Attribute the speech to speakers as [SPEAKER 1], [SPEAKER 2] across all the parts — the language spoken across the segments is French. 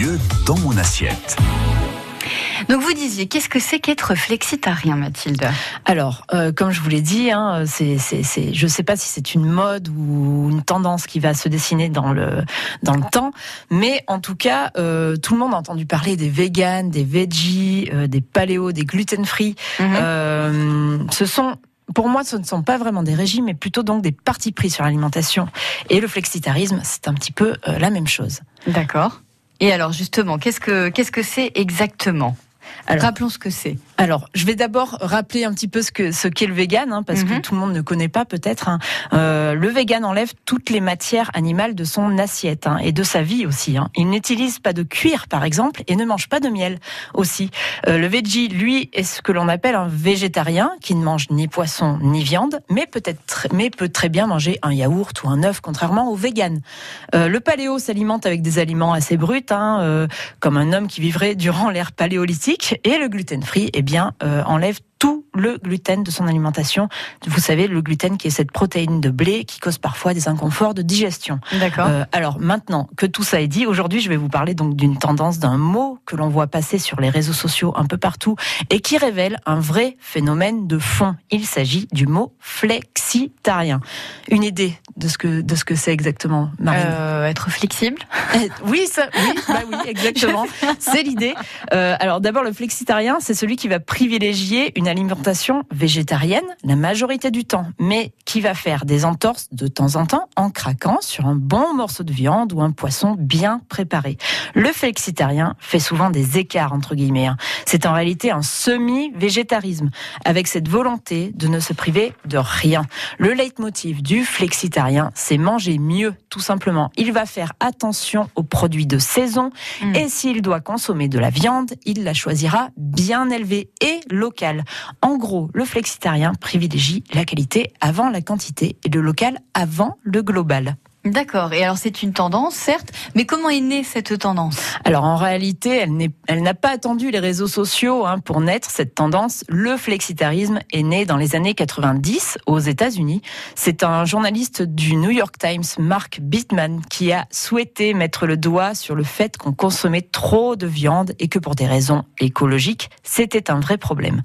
[SPEAKER 1] mieux dans mon assiette.
[SPEAKER 2] Donc vous disiez, qu'est-ce que c'est qu'être flexitarien, Mathilde?
[SPEAKER 3] Alors, euh, comme je vous l'ai dit, hein, c'est, je ne sais pas si c'est une mode ou une tendance qui va se dessiner dans le, dans le temps, mais en tout cas, euh, tout le monde a entendu parler des véganes, des veggies, euh, des paléos, des gluten-free. Mhm. ce sont pour moi, ce ne sont pas vraiment des régimes, mais plutôt donc des partis pris sur l'alimentation. Et le flexitarisme, c'est un petit peu la même chose.
[SPEAKER 2] D'accord. Et alors justement, qu'est-ce que qu'est-ce que c'est exactement? Rappelons ce que c'est.
[SPEAKER 3] Alors, je vais d'abord rappeler un petit peu ce que ce qu'est le vegan, hein, parce que mhm. tout le monde ne connaît pas peut-être. Hein. Euh, le vegan enlève toutes les matières animales de son assiette hein, et de sa vie aussi. Il n'utilise pas de cuir, par exemple, et ne mange pas de miel aussi. Euh, le veggie, lui, est ce que l'on appelle un végétarien qui ne mange ni poisson ni viande, mais peut-être, mais peut très bien manger un yaourt ou un œuf, contrairement au vegan. Euh, le paléo s'alimente avec des aliments assez bruts, comme un homme qui vivrait durant l'ère paléolithique, et le gluten free, eh bien, euh, enlève tout le gluten de son alimentation. Vous savez, le gluten qui est cette protéine de blé qui cause parfois des inconforts de digestion.
[SPEAKER 2] D'accord. Euh,
[SPEAKER 3] alors maintenant que tout ça est dit, aujourd'hui je vais vous parler donc d'une tendance, d'un mot que l'on voit passer sur les réseaux sociaux un peu partout et qui révèle un vrai phénomène de fond. Il s'agit du mot flexitarien. Une idée de ce que de ce que c'est exactement, Marine?
[SPEAKER 2] Euh, Être flexible
[SPEAKER 3] Oui, ça, oui, bah oui, exactement. c'est l'idée. Euh, alors d'abord, le flexitarien, c'est celui qui va privilégier une alimentation végétarienne la majorité du temps, mais qui va faire des entorses de temps en temps en craquant sur un bon morceau de viande ou un poisson bien préparé. Le flexitarien fait souvent des écarts entre guillemets. Hein. C'est en réalité un semi-végétarisme, avec cette volonté de ne se priver de rien. Le leitmotiv du flexitarien, c'est manger mieux, tout simplement. Il va faire attention aux produits de saison, mmh. et s'il doit consommer de la viande, il la choisira bien élevée et locale. En gros, le flexitarien privilégie la qualité avant la quantité et le local avant le global.
[SPEAKER 2] D'accord. Et alors c'est une tendance, certes, mais comment est née cette tendance?
[SPEAKER 3] Alors en réalité, elle, n'a pas attendu les réseaux sociaux hein, pour naître cette tendance. Le flexitarisme est né dans les années 90 aux États-Unis. C'est un journaliste du New York Times, Mark Bittman, qui a souhaité mettre le doigt sur le fait qu'on consommait trop de viande et que pour des raisons écologiques, c'était un vrai problème.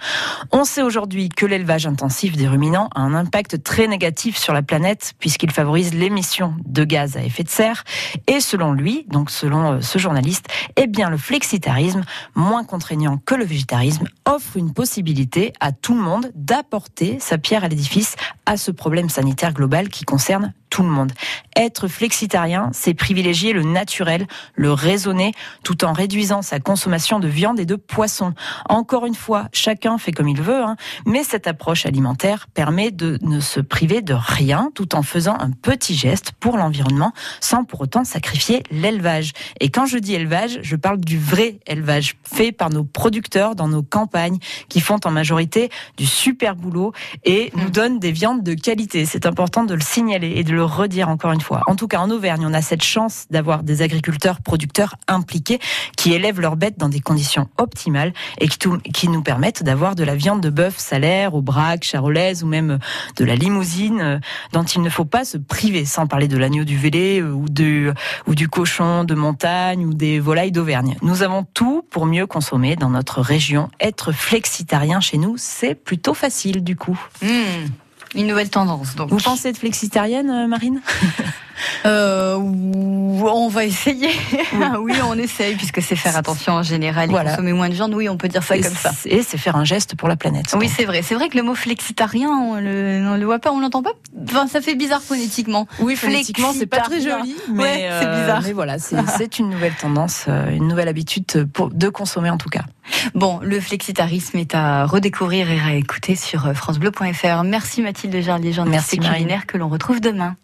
[SPEAKER 3] On sait aujourd'hui que l'élevage intensif des ruminants a un impact très négatif sur la planète puisqu'il favorise l'émission de gaz à effet de serre. Et selon lui, donc selon euh, ce journaliste, eh bien le flexitarisme, moins contraignant que le végétarisme, offre une possibilité à tout le monde d'apporter sa pierre à l'édifice à ce problème sanitaire global qui concerne tout le monde. Être flexitarien, c'est privilégier le naturel, le raisonné, tout en réduisant sa consommation de viande et de poisson. Encore une fois, chacun fait comme il veut, hein, mais cette approche alimentaire permet de ne se priver de rien, tout en faisant un petit geste pour l'environnement, sans pour autant sacrifier l'élevage. Et quand je dis élevage, je parle du vrai élevage, fait par nos producteurs dans nos campagnes, qui font en majorité du super boulot et nous mmh. donnent des viandes de qualité. C'est important de le signaler et de le redire encore une fois. En tout cas, en Auvergne, on a cette chance d'avoir des agriculteurs, producteurs impliqués qui élèvent leurs bêtes dans des conditions optimales et qui, nous permettent d'avoir de la viande de bœuf salaire, au braque, charolaise ou même de la limousine euh, dont il ne faut pas se priver, sans parler de l'agneau du Vélé euh, ou du cochon de montagne ou des volailles d'Auvergne. Nous avons tout pour mieux consommer dans notre région. Être flexitarien chez nous, c'est plutôt facile du coup.
[SPEAKER 2] Mmh. Une nouvelle tendance. Donc.
[SPEAKER 3] Vous pensez être flexitarienne, euh, Marine?
[SPEAKER 2] Euh, On va essayer. Oui. on essaye, puisque c'est faire attention en général et consommer moins de viande. Oui, on peut dire ça comme ça.
[SPEAKER 3] Et c'est faire un geste pour la planète.
[SPEAKER 2] Oui, c'est vrai. C'est vrai que le mot flexitarien, on le, le voit pas, on l'entend pas. Enfin, ça fait bizarre phonétiquement.
[SPEAKER 3] Oui, phonétiquement, c'est pas très joli. Mais c'est euh, bizarre. Mais voilà, c'est une nouvelle tendance, une nouvelle habitude de consommer en tout cas.
[SPEAKER 2] Bon, le flexitarisme est à redécouvrir et à écouter sur francebleu.fr. Merci Mathilde Jarlier, journaliste culinaire que l'on retrouve demain.